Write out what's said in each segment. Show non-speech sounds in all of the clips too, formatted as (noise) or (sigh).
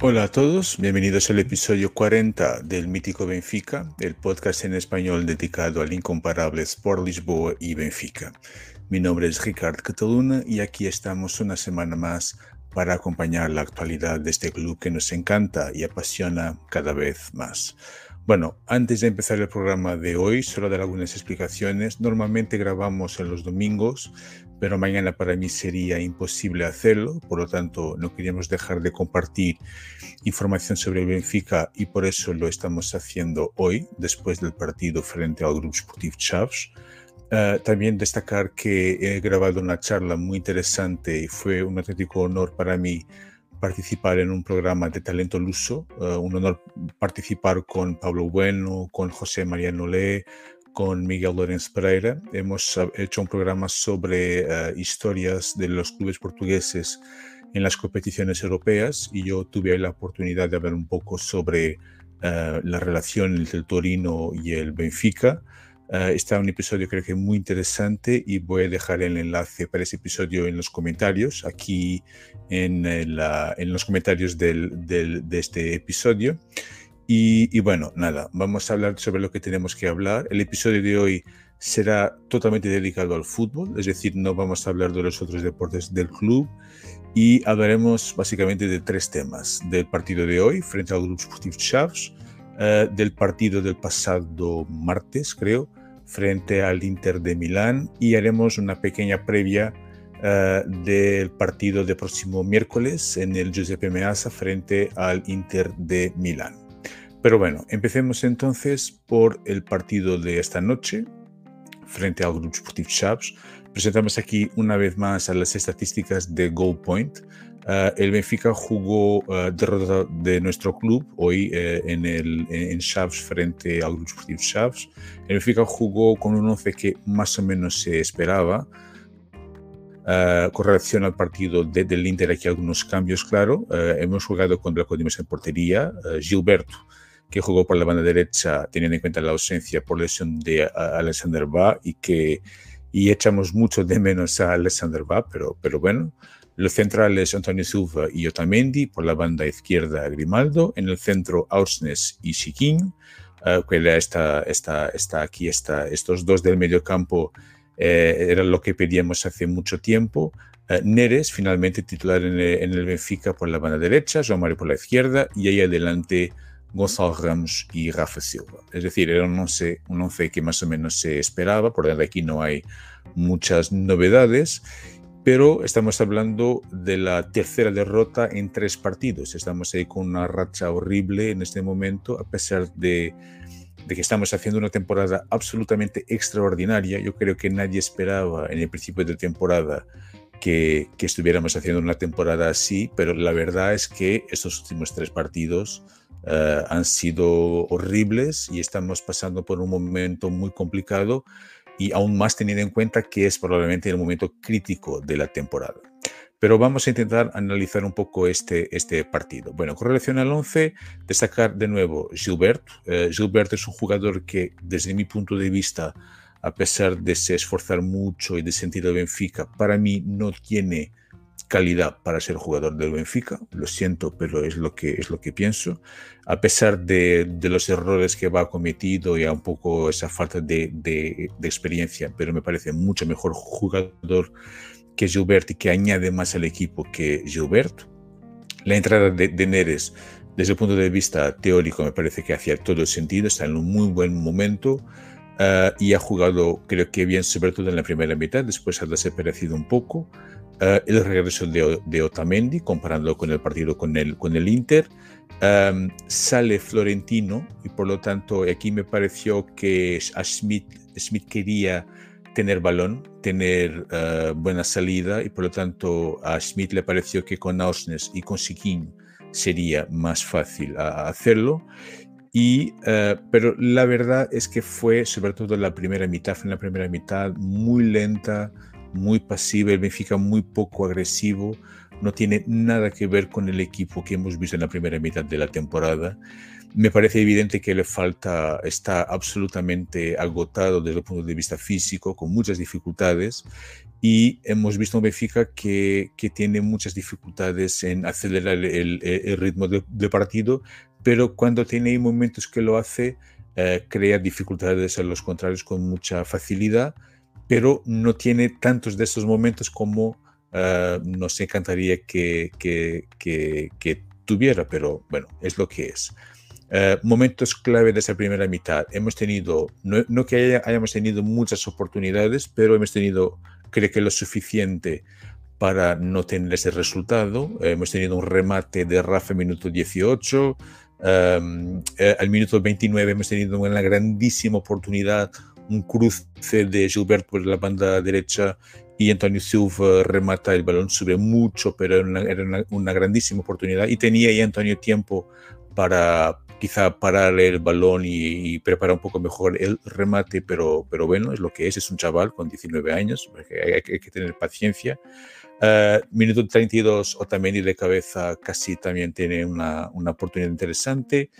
Hola a todos, bienvenidos al episodio 40 del Mítico Benfica, el podcast en español dedicado al incomparable Sport Lisboa y Benfica. Mi nombre es Ricardo Cataluna y aquí estamos una semana más para acompañar la actualidad de este club que nos encanta y apasiona cada vez más. Bueno, antes de empezar el programa de hoy, solo dar algunas explicaciones. Normalmente grabamos en los domingos, pero mañana para mí sería imposible hacerlo, por lo tanto no queríamos dejar de compartir información sobre Benfica y por eso lo estamos haciendo hoy, después del partido frente al Grupo Sportivo Chaves. Uh, también destacar que he grabado una charla muy interesante y fue un auténtico honor para mí participar en un programa de talento luso, uh, un honor participar con Pablo Bueno, con José María Nolé, con Miguel Lorenz Pereira. Hemos hecho un programa sobre uh, historias de los clubes portugueses en las competiciones europeas y yo tuve la oportunidad de hablar un poco sobre la relación entre el Torino y el Benfica. Uh, está un episodio creo que muy interesante y voy a dejar el enlace para ese episodio en los comentarios, aquí en, el, uh, en los comentarios del, del, de este episodio. Y, y, bueno, nada, vamos a hablar sobre lo que tenemos que hablar. El episodio de hoy será totalmente dedicado al fútbol, es decir, no vamos a hablar de los otros deportes del club y hablaremos básicamente de tres temas. Del partido de hoy frente al Grupo Sportivo Chaves, uh, del partido del pasado martes, creo, frente al Inter de Milán y haremos una pequeña previa uh, del partido de próximo miércoles en el Giuseppe Meazza frente al Inter de Milán. Pero bueno, empecemos entonces por el partido de esta noche frente al Grupo Sportivo Chaves. Presentamos aquí una vez más a las estadísticas de Goal Point. Uh, el Benfica jugó uh, derrota de nuestro club hoy uh, en, el, en Chaves frente al Grupo Sportivo Chaves. El Benfica jugó con un 11 que más o menos se esperaba. con relación al partido de, del Inter, aquí algunos cambios, claro. hemos jugado contra Codimos en portería. Gilberto, que jugó por la banda derecha, teniendo en cuenta la ausencia por lesión de Alexander Ba y que y echamos mucho de menos a Alexander Ba, pero, pero bueno. Los centrales Antonio Silva y Otamendi, por la banda izquierda Grimaldo, en el centro Ausnes y Siquín, uh, que era esta, esta, esta, aquí está, estos dos del medio campo eh, era lo que pedíamos hace mucho tiempo. Uh, Neres, finalmente titular en el, en el, Benfica por la banda derecha, João Mario por la izquierda y ahí adelante Gonzalo Ramos y Rafa Silva. Es decir, era un once, un once que más o menos se esperaba, por tanto aquí no hay muchas novedades pero estamos hablando de la tercera derrota en tres partidos. Estamos ahí con una racha horrible en este momento, a pesar de, de, que estamos haciendo una temporada absolutamente extraordinaria. Yo creo que nadie esperaba en el principio de temporada que, que estuviéramos haciendo una temporada así, pero la verdad es que estos últimos tres partidos uh, han sido horribles y estamos pasando por un momento muy complicado y aún más teniendo en cuenta que es probablemente el momento crítico de la temporada. Pero vamos a intentar analizar un poco este, este partido. Bueno, con relación al 11, destacar de nuevo Gilbert. Uh, Gilbert es un jugador que desde mi punto de vista, a pesar de se esforzar mucho y de sentir el Benfica, para mí no tiene calidad para ser jugador del Benfica, lo siento, pero es lo que, es lo que pienso. A pesar de, los errores que va cometido y a un poco esa falta de, de, experiencia, pero me parece mucho mejor jugador que Gilbert y que añade más al equipo que Gilbert. La entrada de, Neres, desde el punto de vista teórico, me parece que hacía todo el sentido, está en un muy buen momento. Uh, y ha jugado, creo que bien, sobre todo en la primera mitad, después ha desaparecido un poco. Uh, el regreso de, de, Otamendi, comparándolo con el partido con el, con el Inter. Um, sale Florentino y por lo tanto aquí me pareció que a Schmidt, Schmidt quería tener balón, tener uh, buena salida y por lo tanto a Schmidt le pareció que con Ausnes y con Siquin sería más fácil a, a hacerlo. Y, uh, pero la verdad es que fue sobre todo la primera mitad, fue en la primera mitad muy lenta, muy pasivo, el Benfica muy poco agresivo, no tiene nada que ver con el equipo que hemos visto en la primera mitad de la temporada. Me parece evidente que le falta, está absolutamente agotado desde el punto de vista físico, con muchas dificultades, y hemos visto un Benfica que, que tiene muchas dificultades en acelerar el, ritmo de, de, partido, pero cuando tiene momentos que lo hace, eh, crea dificultades a los contrarios con mucha facilidad, pero no tiene tantos de esos momentos como uh, nos encantaría que, que, que, que, tuviera, pero bueno, es lo que es. Uh, momentos clave de esa primera mitad. Hemos tenido, no, no que haya, hayamos tenido muchas oportunidades, pero hemos tenido, creo que lo suficiente para no tener ese resultado. hemos tenido un remate de Rafa minuto 18, Um, eh, al minuto 29 hemos tenido una grandísima oportunidad, un cruce de Gilberto por la banda derecha y Antonio Silva remata el balón, sube mucho, pero era una, era una, una grandísima oportunidad y tenía ya Antonio tiempo para quizá parar el balón y, y, preparar un poco mejor el remate, pero, pero bueno, es lo que es, es un chaval con 19 años, hay, hay que tener paciencia. Uh, minuto 32, Otamendi de cabeza casi también tiene una, una, oportunidad interesante.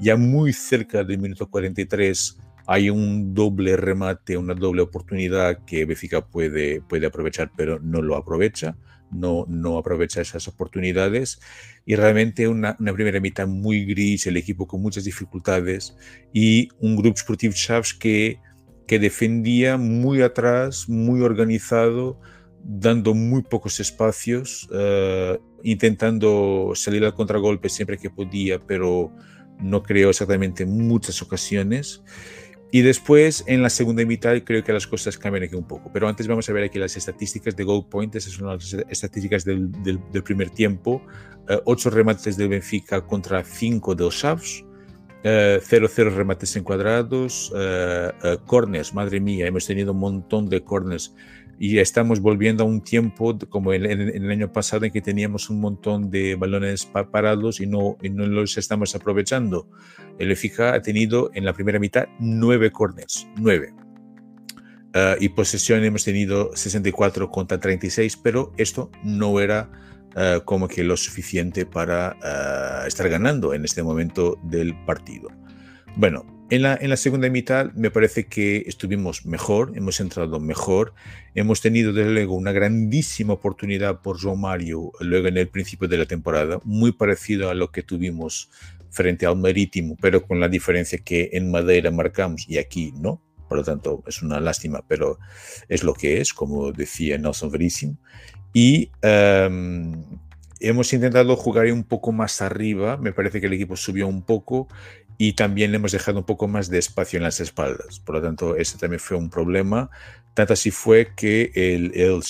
Ya muy cerca del minuto 43 hay un doble remate, una doble oportunidad que Benfica puede, puede aprovechar, pero no lo aprovecha. No, no aprovecha esas oportunidades y realmente una, primera mitad muy gris, el equipo con muchas dificultades y un grupo Sportivo Chaves que, que defendía muy atrás, muy organizado, dando muy pocos espacios, uh, intentando salir al contragolpe siempre que podía, pero no creo exactamente muchas ocasiones. Y después, en la segunda mitad, creo que las cosas cambian aquí un poco. Pero antes vamos a ver aquí las estadísticas de goal point. Esas son las estadísticas del, primer tiempo. Uh, ocho remates del Benfica contra cinco del Chaves. 0-0 uh, remates encuadrados. Uh, corners, madre mía, hemos tenido un montón de corners y estamos volviendo a un tiempo como en, en, el año pasado en que teníamos un montón de balones parados y no, y no los estamos aprovechando. El EFICA ha tenido en la primera mitad nueve corners, nueve. Uh, y posesión hemos tenido 64 contra 36, pero esto no era uh, como que lo suficiente para uh, estar ganando en este momento del partido. Bueno, en la, en la, segunda mitad me parece que estuvimos mejor, hemos entrado mejor, hemos tenido desde luego una grandísima oportunidad por João Mario luego en el principio de la temporada, muy parecido a lo que tuvimos frente al Marítimo, pero con la diferencia que en Madeira marcamos y aquí no, por lo tanto es una lástima, pero es lo que es, como decía Nelson Verísimo. Y um, hemos intentado jugar un poco más arriba, me parece que el equipo subió un poco y también le hemos dejado un poco más de espacio en las espaldas. Por lo tanto, ese también fue un problema. Tanto así fue que el, el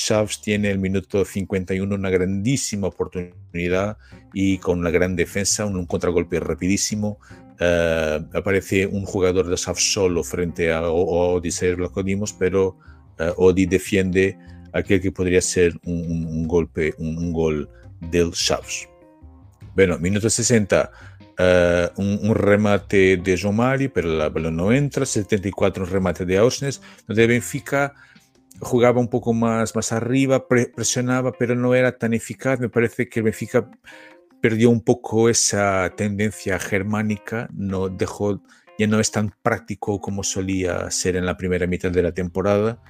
tiene el minuto 51 una grandísima oportunidad y con una gran defensa, un, un contragolpe rapidísimo. Uh, aparece un jugador de Chaves solo frente a, Odisei Blacodimos, pero uh, Odi defiende aquel que podría ser un, un, un golpe, un, gol del Chaves. Bueno, minuto 60. Uh, remate de João Mário, pero la balón no entra, 74 un remate de Ausnes, donde Benfica jugaba un poco más, más arriba, pre presionaba, pero no era tan eficaz. Me parece que Benfica perdió un poco esa tendencia germánica, no dejó, ya no es tan práctico como solía ser en la primera mitad de la temporada.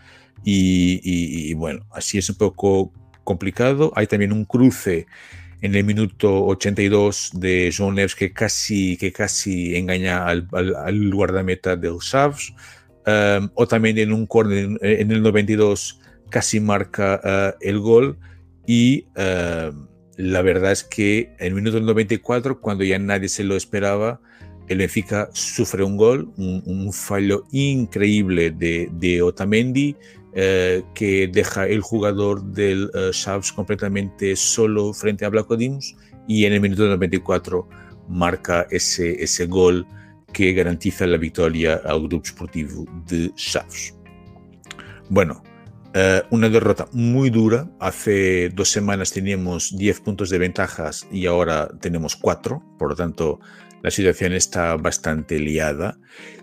Y bueno, así es un poco complicado. Hay también un cruce en el minuto 82 de John Neves que casi, que casi engaña al, al, al guardameta del Chaves, um, o también en un corner en el 92 casi marca uh, el gol. Y uh, la verdad es que en el minuto 94 cuando ya nadie se lo esperaba el Benfica sufre un gol, un, un fallo increíble de, de Otamendi eh, que deja el jugador del uh, Chaves completamente solo frente a Blacodimus y en el minuto 94 marca ese, ese gol que garantiza la victoria al grupo esportivo de Chaves. Bueno, Eh, una derrota muy dura. Hace dos semanas teníamos 10 puntos de ventajas y ahora tenemos 4. Por lo tanto, la situación está bastante liada.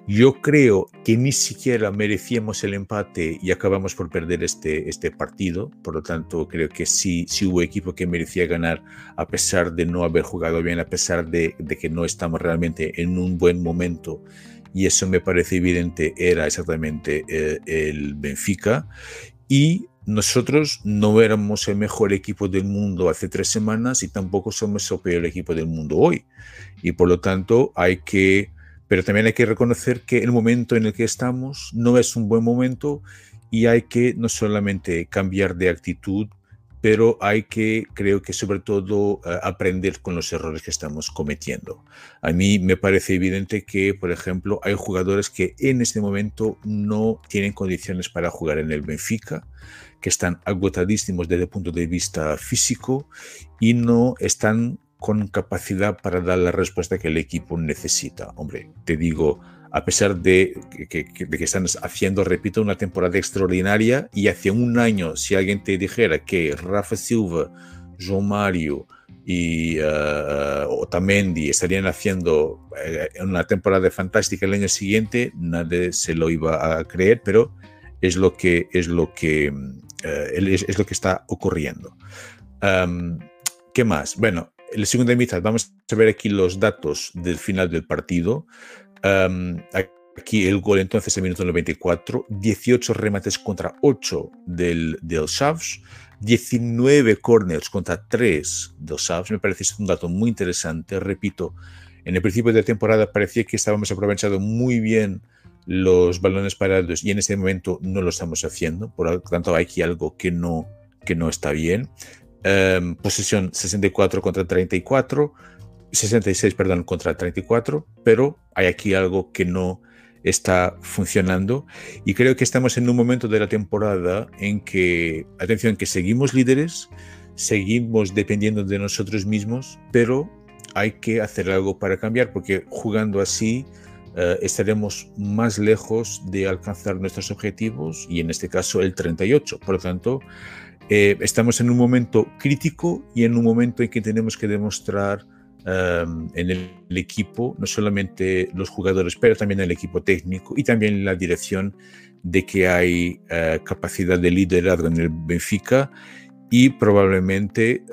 Yo creo que ni siquiera merecíamos el empate y acabamos por perder este, este partido. Por lo tanto, creo que sí, sí hubo equipo que merecía ganar a pesar de no haber jugado bien, a pesar de, de que no estamos realmente en un buen momento. Y eso me parece evidente, era exactamente eh, el Benfica. Y nosotros no éramos el mejor equipo del mundo hace tres semanas y tampoco somos el peor equipo del mundo hoy. Y por lo tanto hay que, pero también hay que reconocer que el momento en el que estamos no es un buen momento y hay que no solamente cambiar de actitud, pero hay que, creo que sobre todo, eh, aprender con los errores que estamos cometiendo. A mí me parece evidente que, por ejemplo, hay jugadores que en este momento no tienen condiciones para jugar en el Benfica que están agotadísimos desde el punto de vista físico y no están con capacidad para dar la respuesta que el equipo necesita. Hombre, te digo, a pesar de que, están haciendo, repito, una temporada extraordinaria y hace un año, si alguien te dijera que Rafa Silva, João Mario y uh, Otamendi estarían haciendo eh, una temporada fantástica el año siguiente, nadie se lo iba a creer, pero es lo que, es lo que eh, es, lo que está ocurriendo. ¿Qué más? Bueno, en la segunda mitad vamos a ver aquí los datos del final del partido. aquí el gol entonces en minuto 94, 18 remates contra 8 del, del 19 corners contra 3 del Shavs. Me parece un dato muy interesante. Repito, en el principio de la temporada parecía que estábamos aprovechando muy bien los balones parados y en este momento no lo estamos haciendo, por lo tanto hay aquí algo que no, que no está bien. Um, posesión 64 contra 34, 66, perdón, contra 34, pero hay aquí algo que no está funcionando y creo que estamos en un momento de la temporada en que, atención, que seguimos líderes, seguimos dependiendo de nosotros mismos, pero hay que hacer algo para cambiar porque jugando así eh, estaremos más lejos de alcanzar nuestros objetivos y en este caso el 38. Por lo tanto, eh, estamos en un momento crítico y en un momento en que tenemos que demostrar em, en el, equipo, no solamente los jugadores, pero también el equipo técnico y también la dirección de que hay eh, capacidad de liderazgo en el Benfica y probablemente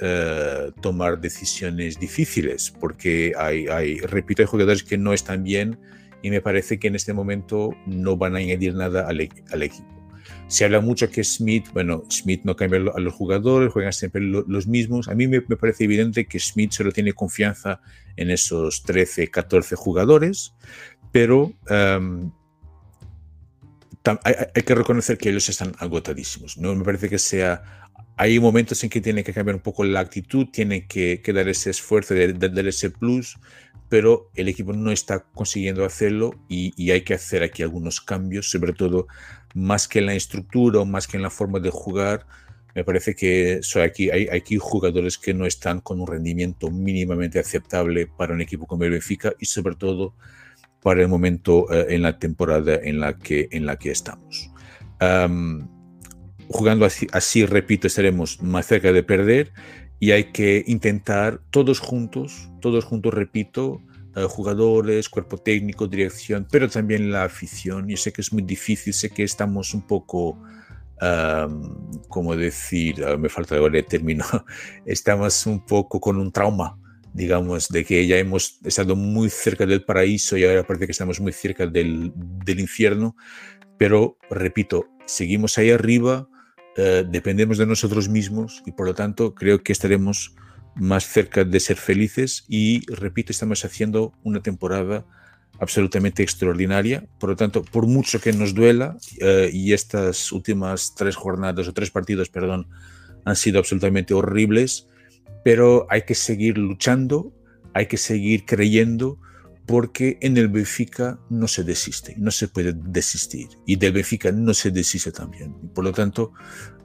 tomar decisiones difíciles, porque hay, hay, repito, hay jugadores que no están bien y me parece que en este momento no van a añadir nada al, equipo. Se habla mucho que Smith, bueno, Smith no cambia a los jugadores, juegan siempre los mismos. A mí me, parece evidente que Smith solo tiene confianza en esos 13, 14 jugadores, pero em, hay, que reconocer que ellos están agotadísimos. No me parece que sea. Hay momentos en que tiene que cambiar un poco la actitud, tiene que, dar ese esfuerzo, de, dar ese plus, pero el equipo no está consiguiendo hacerlo y, hay que hacer aquí algunos cambios, sobre todo más que en la estructura o más que en la forma de jugar. Me parece que aquí, hay, aquí jugadores que no están con un rendimiento mínimamente aceptable para un equipo como el Benfica y sobre todo para el momento eh, en la temporada en la que, en la que estamos. jugando así, así, repito, estaremos más cerca de perder y hay que intentar todos juntos, todos juntos, repito, jugadores, cuerpo técnico, dirección, pero también la afición. Yo sé que es muy difícil, sé que estamos un poco, como decir, ah, me falta ahora el término, (laughs) estamos un poco con un trauma, digamos, de que ya hemos estado muy cerca del paraíso y ahora parece que estamos muy cerca del, del infierno, pero repito, seguimos ahí arriba, eh, dependemos de nosotros mismos y por lo tanto creo que estaremos más cerca de ser felices y repito, estamos haciendo una temporada absolutamente extraordinaria. Por lo tanto, por mucho que nos duela eh, y estas últimas tres jornadas o tres partidos, perdón, han sido absolutamente horribles, pero hay que seguir luchando, hay que seguir creyendo porque en el Benfica no se desiste, no se puede desistir. Y del Benfica no se desiste también. Por lo tanto,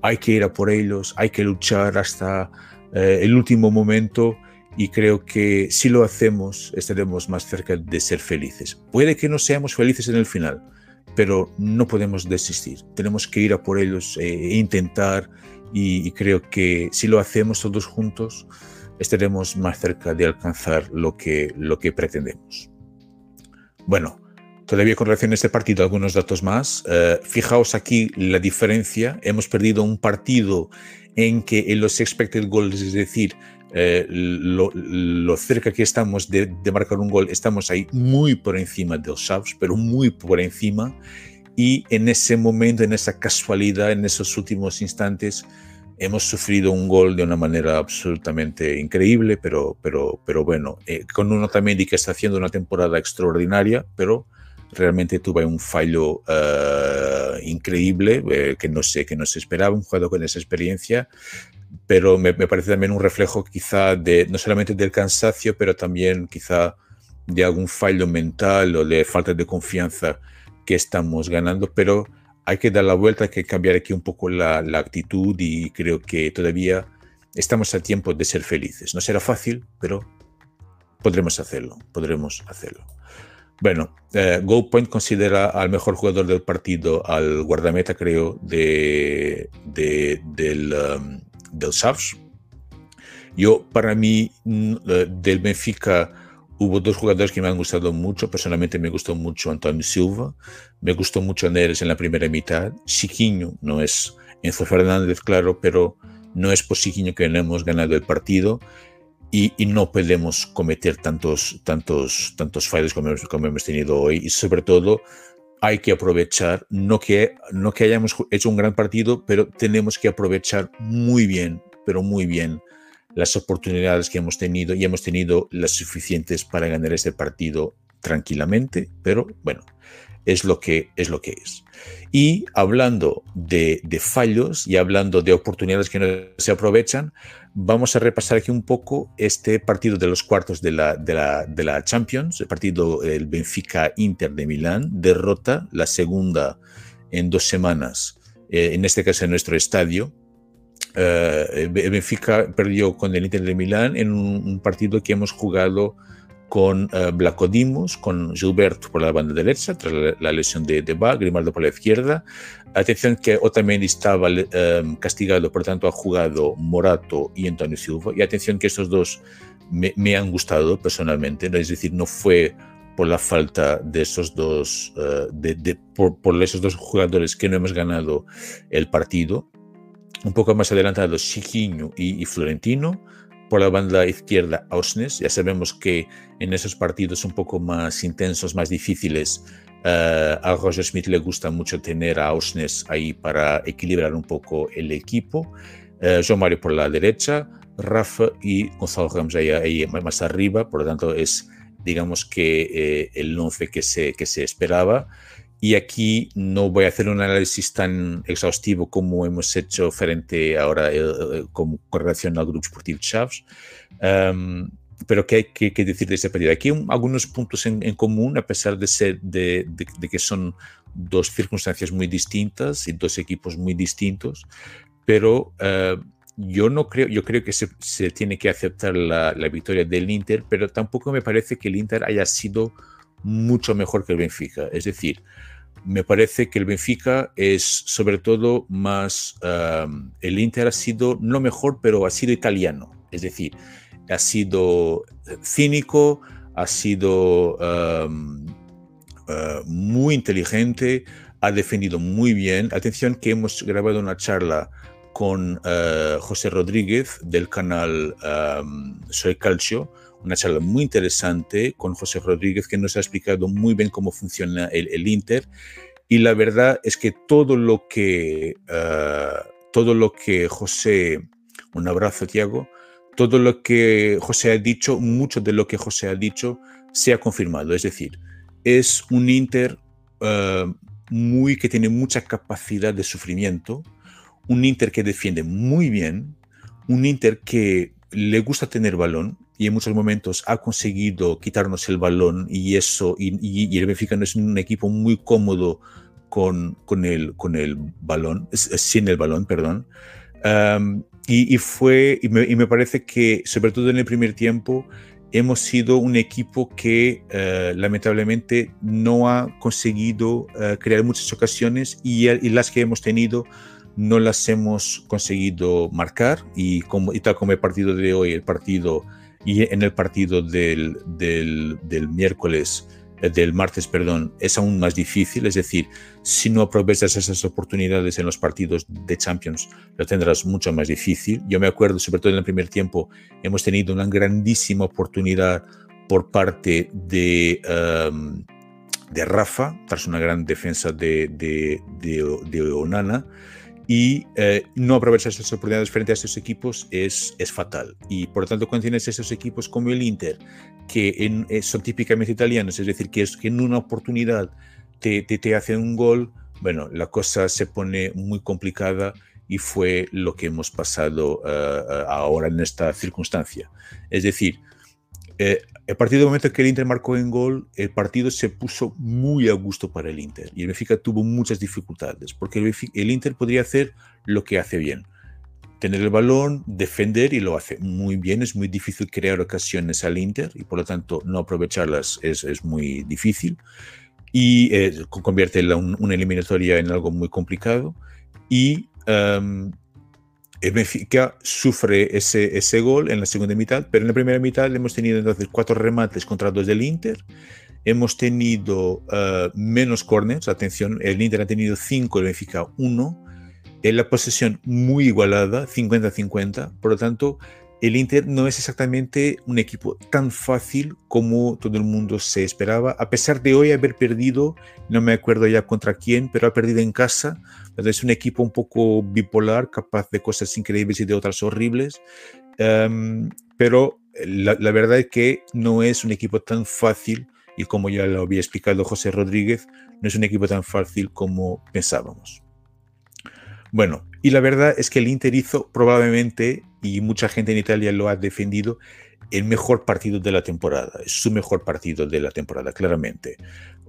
hay que ir a por ellos, hay que luchar hasta eh, el último momento y creo que si lo hacemos estaremos más cerca de ser felices. Puede que no seamos felices en el final. pero no podemos desistir. Tenemos que ir a por ellos eh, e intentar y, creo que si lo hacemos todos juntos estaremos más cerca de alcanzar lo que, lo que pretendemos. Bueno, todavía con relación a este partido, algunos datos más. Eh, fijaos aquí la diferencia. Hemos perdido un partido en que en los expected goals, es decir, eh, lo, cerca que estamos de, marcar un gol, estamos ahí muy por encima de los Sabs, pero muy por encima. Y en ese momento, en esa casualidad, en esos últimos instantes, hemos sufrido un gol de una manera absolutamente increíble, pero, pero, pero bueno, eh, con uno también que está haciendo una temporada extraordinaria, pero realmente tuve un fallo uh, increíble eh, que no sé, que no se esperaba, un jugador con esa experiencia, pero me, me, parece también un reflejo quizá de no solamente del cansancio, pero también quizá de algún fallo mental o de falta de confianza que estamos ganando, pero hay que dar la vuelta, hay que cambiar aquí un poco la, actitud y creo que todavía estamos a tiempo de ser felices. No será fácil, pero podremos hacerlo, podremos hacerlo. Bueno, eh, GoPoint considera al mejor jugador del partido al guardameta, creo, de, del, um, del. Yo, para mí, mm, eh, del Benfica, hubo dos jugadores que me han gustado mucho. Personalmente me gustó mucho Antonio Silva, me gustó mucho Neres en la primera mitad. Chiquinho no es Enzo Fernández, claro, pero no es por Chiquinho que no hemos ganado el partido y, no podemos cometer tantos, tantos, tantos fallos como, como, hemos tenido hoy y sobre todo hay que aprovechar, no que, no que hayamos hecho un gran partido, pero tenemos que aprovechar muy bien, pero muy bien las oportunidades que hemos tenido y hemos tenido las suficientes para ganar este partido tranquilamente, pero bueno, es lo que es. Lo que es. Y hablando de, fallos y hablando de oportunidades que no se aprovechan, vamos a repasar aquí un poco este partido de los cuartos de la, de la, de la Champions, el partido el Benfica-Inter de Milán, derrota, la segunda en dos semanas, eh, en este caso en nuestro estadio. Eh, Benfica perdió con el Inter de Milán en un, partido que hemos jugado con uh, con Gilberto por la banda derecha, tras la, lesión de, de Grimaldo por la izquierda, Atención que Otamendi estaba um, castigado, por tanto ha jugado Morato y Antonio Silva. Y atención que estos dos me, han gustado personalmente, es decir, no fue por la falta de esos dos, uh, de, por, esos dos jugadores que no hemos ganado el partido. Un poco más adelantado, Chiquinho y, y Florentino. Por la banda izquierda, Ausnes. Ya sabemos que en esos partidos un poco más intensos, más difíciles, Uh, a Roger Smith le gusta mucho tener a Ausnes ahí para equilibrar un poco el equipo. Uh, João Mario por la derecha, Rafa y Gonzalo Ramos ahí, ahí, más arriba, por lo tanto es digamos que eh, el 11 que se, que se esperaba. Y aquí no voy a hacer un análisis tan exhaustivo como hemos hecho frente ahora eh, eh con, con relación al Grupo Sportivo Chaves. Um, pero ¿qué hay que, decir de ese partido? Aquí hay algunos puntos en, común, a pesar de, ser, de, que son dos circunstancias muy distintas y dos equipos muy distintos, pero uh, yo no creo, yo creo que se, se tiene que aceptar la, la, victoria del Inter, pero tampoco me parece que el Inter haya sido mucho mejor que el Benfica. Es decir, me parece que el Benfica es sobre todo más, el Inter ha sido no mejor, pero ha sido italiano. Es decir, ha sido cínico, ha sido uh, muy inteligente, ha defendido muy bien. Atención que hemos grabado una charla con uh, José Rodríguez del canal Soy Calcio, una charla muy interesante con José Rodríguez que nos ha explicado muy bien cómo funciona el, Inter. Y la verdad es que todo lo que, uh, todo lo que José, un abrazo Tiago, todo lo que José ha dicho, mucho de lo que José ha dicho, se ha confirmado. Es decir, es un Inter uh, muy que tiene mucha capacidad de sufrimiento, un Inter que defiende muy bien, un Inter que le gusta tener balón y en muchos momentos ha conseguido quitarnos el balón y eso, y, y, y el Benfica no es un equipo muy cómodo con, con, el, con el balón, sin el balón, perdón. Um, y, fue, y me, y me, parece que, sobre todo en el primer tiempo, hemos sido un equipo que eh, lamentablemente no ha conseguido eh, crear muchas ocasiones y, las que hemos tenido no las hemos conseguido marcar y, como, y tal como el partido de hoy, el partido y en el partido del, del, del miércoles eh, del martes, perdón, es aún más difícil. Es decir, si no aprovechas esas oportunidades en los partidos de Champions, lo tendrás mucho más difícil. Yo me acuerdo, sobre todo en el primer tiempo, hemos tenido una grandísima oportunidad por parte de, um, de Rafa, tras una gran defensa de, de, de, de Onana y eh, no aprovechar esas oportunidades frente a estos equipos es, es fatal. Y por lo tanto, cuando tienes esos equipos como el Inter, que eh, son típicamente italianos, es decir, que, es, que en una oportunidad te, te, te hacen un gol, bueno, la cosa se pone muy complicada y fue lo que hemos pasado uh, ahora en esta circunstancia. Es decir, eh, el partido, del momento que el Inter marcó en gol, el partido se puso muy a gusto para el Inter y el Benfica tuvo muchas dificultades porque el, Inter podría hacer lo que hace bien. Tener el balón, defender y lo hace muy bien. Es muy difícil crear ocasiones al Inter y por lo tanto no aprovecharlas es, muy difícil y eh, convierte una eliminatoria en algo muy complicado. Y el Benfica sufre ese, ese gol en la segunda mitad, pero en la primera mitad hemos tenido entonces cuatro remates contra dos del Inter. Hemos tenido uh, menos corners, atención, el Inter ha tenido cinco, el Benfica uno. En la posesión muy igualada, 50-50. Por lo tanto, el Inter no es exactamente un equipo tan fácil como todo el mundo se esperaba, a pesar de hoy haber perdido, no me acuerdo ya contra quién, pero ha perdido en casa. Es un equipo un poco bipolar, capaz de cosas increíbles y de otras horribles. Um, pero la, la, verdad es que no es un equipo tan fácil, y como ya lo había explicado José Rodríguez, no es un equipo tan fácil como pensábamos. Bueno, y la verdad es que el Inter hizo probablemente, y mucha gente en Italia lo ha defendido, el mejor partido de la temporada, su mejor partido de la temporada, claramente.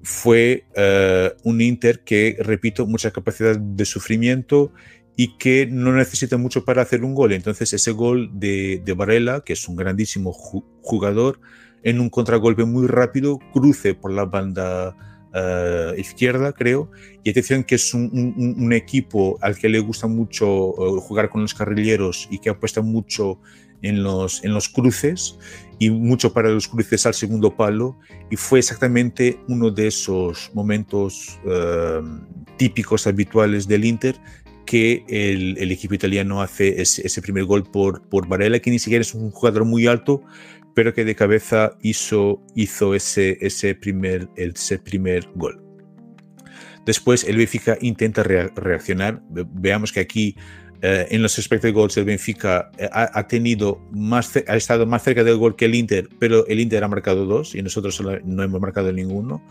Fue uh, un Inter que, repito, mucha capacidad de sufrimiento y que no necesita mucho para hacer un gol. Entonces ese gol de, de Varela, que es un grandísimo jugador, en un contragolpe muy rápido, cruce por la banda uh, izquierda, creo. Y atención que es un, un, un, equipo al que le gusta mucho uh, jugar con los carrileros y que apuesta mucho en los, en los cruces y mucho para los cruces al segundo palo. Y fue exactamente uno de esos momentos uh, típicos, habituales del Inter que el, el, equipo italiano hace ese, ese, primer gol por, por Varela, que ni siquiera es un jugador muy alto, pero que de cabeza hizo, hizo ese, ese, primer, ese primer gol. Después el Benfica intenta reaccionar. Veamos que aquí eh, en los expected goals el Benfica eh, ha, ha, tenido más, ha estado más cerca del gol que el Inter, pero el Inter ha marcado dos y nosotros no hemos marcado ninguno.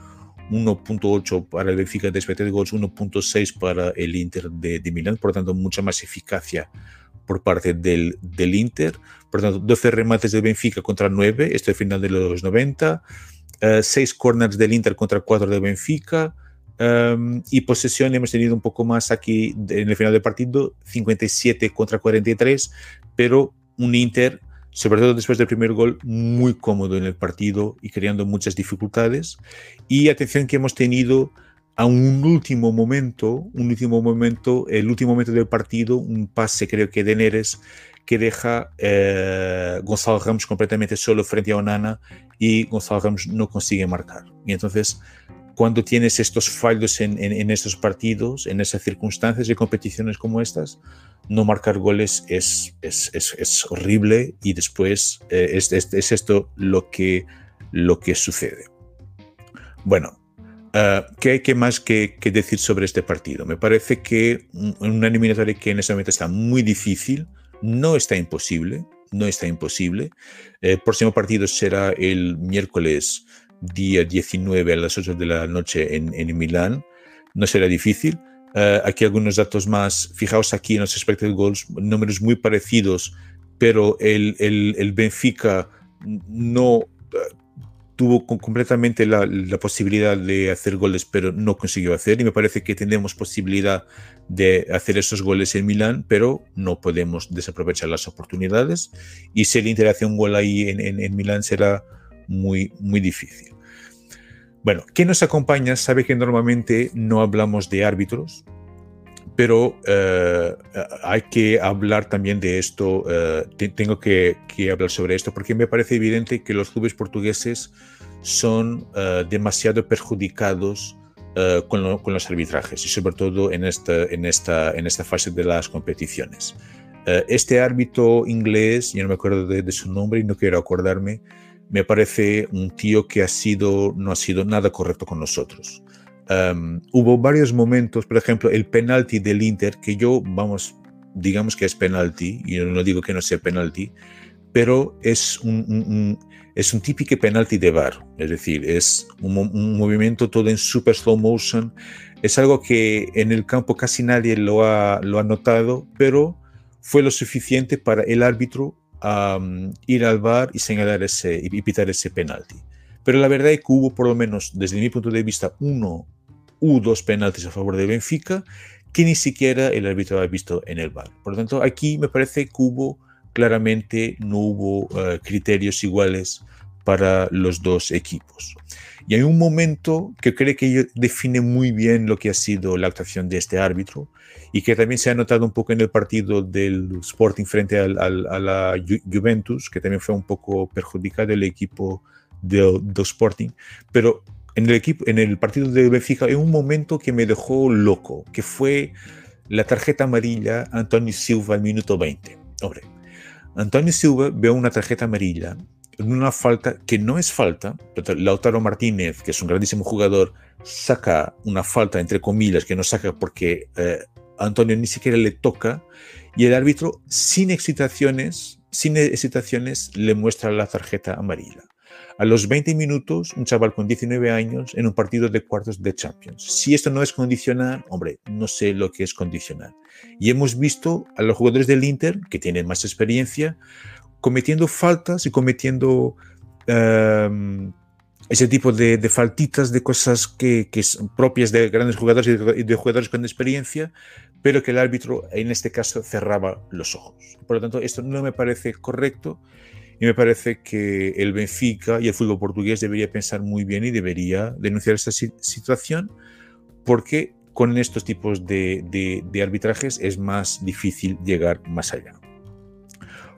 1.8 para el Benfica de expected goals, 1.6 para el Inter de, de Milán, por lo tanto mucha más eficacia por parte del, del Inter. Por tanto, 12 remates del Benfica contra 9, este final de los 90. 6 uh, corners del Inter contra 4 del Benfica. Um, y posesión hemos tenido un poco más aquí en el final del partido, 57 contra 43, pero un Inter, sobre todo después del primer gol, muy cómodo en el partido y creando muchas dificultades. Y atención que hemos tenido a un último momento, un último momento, el último momento del partido, un pase creo que de Neres que deja eh, Gonzalo Ramos completamente solo frente a Onana y Gonzalo Ramos no consigue marcar. Y entonces, cuando tienes estos fallos en, estos partidos, en esas circunstancias y competiciones como estas, no marcar goles es, horrible y después eh, es, es, esto lo que sucede. Bueno, Uh, ¿qué, ¿qué, más que, que, decir sobre este partido? Me parece que un, una eliminatoria que en este momento está muy difícil, no está imposible, no está imposible. El próximo partido será el miércoles día 19 a las 8 de la noche en, en Milán. No será difícil. Uh, aquí algunos datos más. Fijaos aquí en los expected goals, números muy parecidos, pero el, el, el Benfica no tuvo completamente la, posibilidad de hacer goles, pero no consiguió hacer. Y me parece que tenemos posibilidad de hacer esos goles en Milán, pero no podemos desaprovechar las oportunidades. Y si el Inter hace un gol ahí en, en, Milán será muy, muy difícil. Bueno, ¿quién nos acompaña sabe que normalmente no hablamos de árbitros, pero eh, hay que hablar también de esto, eh, tengo que, hablar sobre esto, porque me parece evidente que los clubes portugueses son eh, demasiado perjudicados con, los arbitrajes y sobre todo en esta, en esta, en esta fase de las competiciones. este árbitro inglés, yo no me acuerdo de, de, su nombre y no quiero acordarme, me parece un tío que ha sido, no ha sido nada correcto con nosotros. Um, hubo varios momentos, por ejemplo, el penalti del Inter, que yo, vamos, digamos que es penalti, y yo no digo que no sea penalti, pero es un, es un típico penalti de bar, es decir, es un, movimiento todo en super slow motion, es algo que en el campo casi nadie lo ha, lo ha notado, pero fue lo suficiente para el árbitro ir al bar y señalar ese y pitar ese penalti. Pero la verdad es que hubo por lo menos desde mi punto de vista uno u dos penaltis a favor de Benfica que ni siquiera el árbitro había visto en el bar. Por lo tanto, aquí me parece que hubo claramente no hubo eh, criterios iguales para los dos equipos. Y hay un momento que creo que define muy bien lo que ha sido la actuación de este árbitro y que también se ha notado un poco en el partido del Sporting frente a la Juventus, que también fue un poco perjudicado el equipo del, del Sporting, pero en el, equipo, en el partido de Benfica en un momento que me dejó loco, que fue la tarjeta amarilla Antonio Silva al minuto 20. Hombre, Antonio Silva ve una tarjeta amarilla en una falta que no es falta. Lautaro Martínez, que es un grandísimo jugador, saca una falta entre comillas que no saca porque eh, Antonio ni siquiera le toca y el árbitro sin excitaciones, sin excitaciones le muestra la tarjeta amarilla. A los 20 minutos, un chaval con 19 años en un partido de cuartos de Champions. Si esto no es condicional, hombre, no sé lo que es condicional. Y hemos visto a los jugadores del Inter, que tienen más experiencia, cometiendo faltas y cometiendo em, ese tipo de, faltitas, de cosas que, son propias de grandes jugadores y de, jugadores con experiencia, pero que el árbitro en este caso cerraba los ojos. Por lo tanto, esto no me parece correcto y me parece que el Benfica y el fútbol portugués debería pensar muy bien y debería denunciar esta situación porque con estos tipos de, arbitrajes es más difícil llegar más allá.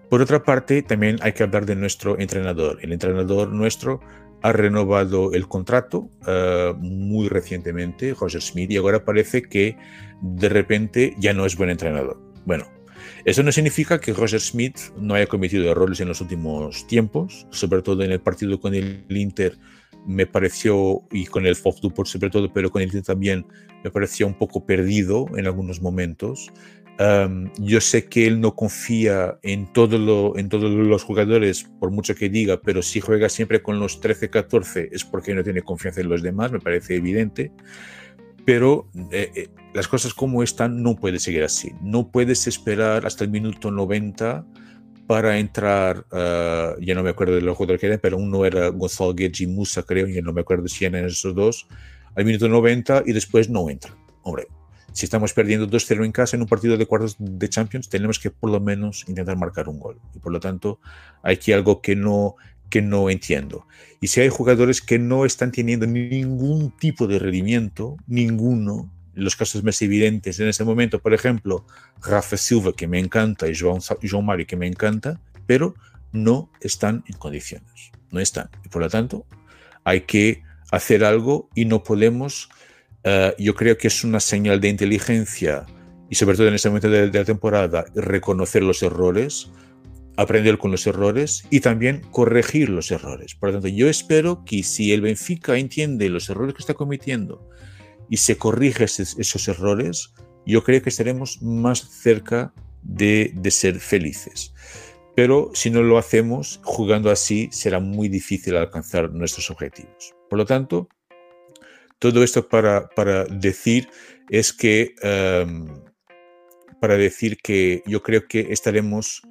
Por otra parte, también hay que hablar de nuestro entrenador. El entrenador nuestro ha renovado el contrato uh, muy recientemente, Roger Smith, y ahora parece que de repente ya no es buen entrenador. Bueno, eso no significa que Roger Smith no haya cometido errores en los últimos tiempos, sobre todo en el partido con el Inter me pareció, y con el por sobre todo, pero con el Inter también me pareció un poco perdido en algunos momentos. yo sé que él no confía en, todo lo, en todos los jugadores, por mucho que diga, pero si juega siempre con los 13-14 es porque no tiene confianza en los demás, me parece evidente pero eh, eh, las cosas como están no puede seguir así. No puedes esperar hasta el minuto 90 para entrar, uh, ya no me acuerdo de los jugadores que eran, pero uno era Gonzalo Guedes y Musa, creo, y no me acuerdo si eran esos dos, al minuto 90 y después no entra. Hombre, si estamos perdiendo 2-0 en casa en un partido de cuartos de Champions, tenemos que por lo menos intentar marcar un gol. Y por lo tanto, hay aquí algo que no, que no entiendo. Y si hay jugadores que no están teniendo ningún tipo de rendimiento, ninguno, los casos más evidentes en ese momento, por ejemplo, Rafa Silva, que me encanta, y João, João Mario, que me encanta, pero no están en condiciones. No están. Y por lo tanto, hay que hacer algo y no podemos. Uh, yo creo que es una señal de inteligencia y sobre todo en este momento de la temporada reconocer los errores, aprender con los errores y también corregir los errores. Por lo tanto, yo espero que si el Benfica entiende los errores que está cometiendo y se corrige esos, errores, yo creo que estaremos más cerca de, de, ser felices. Pero si no lo hacemos jugando así, será muy difícil alcanzar nuestros objetivos. Por lo tanto, todo esto para, para decir es que, um, para decir que yo creo que estaremos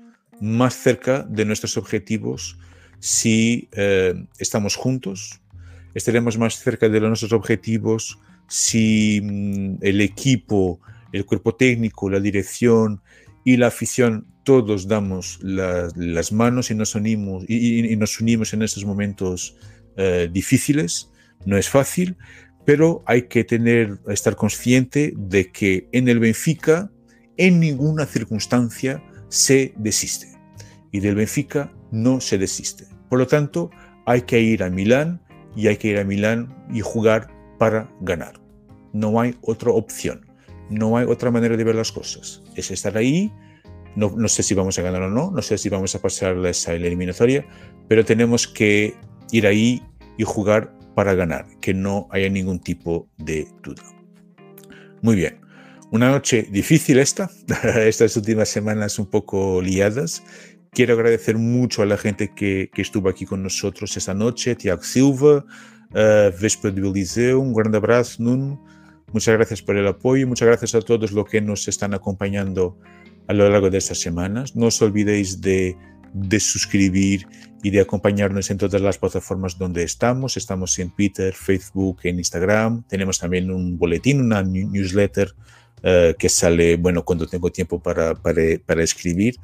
más cerca de nuestros objetivos si eh, estamos juntos, estaremos más cerca de nuestros objetivos si mm, el equipo, el cuerpo técnico, la dirección y la afición, todos damos las manos y nos unimos, y, nos unimos en estos momentos eh, difíciles. No es fácil, pero hay que tener, estar consciente de que en el Benfica, en ninguna circunstancia, se desiste. Y del Benfica no se desiste. Por lo tanto, hay que ir a Milán y hay que ir a Milán y jugar para ganar. No hay otra opción. No hay otra manera de ver las cosas. Es estar ahí. No, no sé si vamos a ganar o no, no sé si vamos a pasar esa eliminatoria, pero tenemos que ir ahí y jugar para ganar, que no haya ningún tipo de duda. Muy bien. Una noche difícil esta, (laughs) estas últimas semanas un poco liadas. Quiero agradecer mucho a la gente que, estuvo aquí con nosotros esta noche, Tiago Silva, uh, Vespa de Eliseu, un gran abrazo, Nuno. Muchas gracias por el apoyo, muchas gracias a todos los que nos están acompañando a lo largo de estas semanas. No os olvidéis de suscribir y de acompañarnos en todas las plataformas donde estamos. Estamos en Twitter, Facebook, en Instagram. Tenemos también un boletín, una newsletter uh, que sale, bueno, cuando tengo tiempo para, para, para escribir.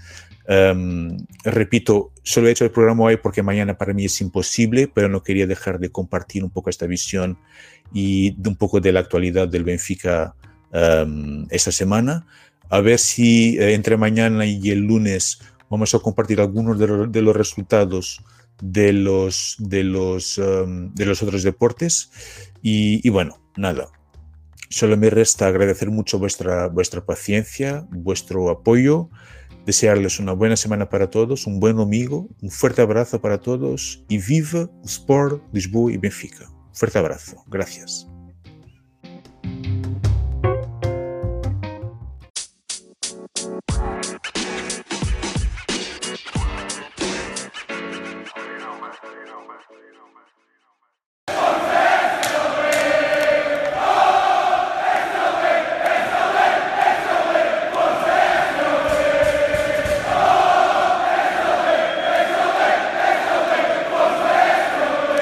Um, repito, solo he hecho el programa hoy porque mañana para mí es imposible, pero no quería dejar de compartir un poco esta visión y un poco de la actualidad del Benfica um, esta semana. A ver si eh, entre mañana y el lunes vamos a compartir algunos de, de los resultados de los, de los, um, de los otros deportes. Y, y, bueno, nada. Solo me resta agradecer mucho vuestra, vuestra paciencia, vuestro apoyo. Desearles una buena semana para todos, un buen domingo, un fuerte abrazo para todos y viva o Sport Lisboa y Benfica. Fuerte abrazo. Gracias.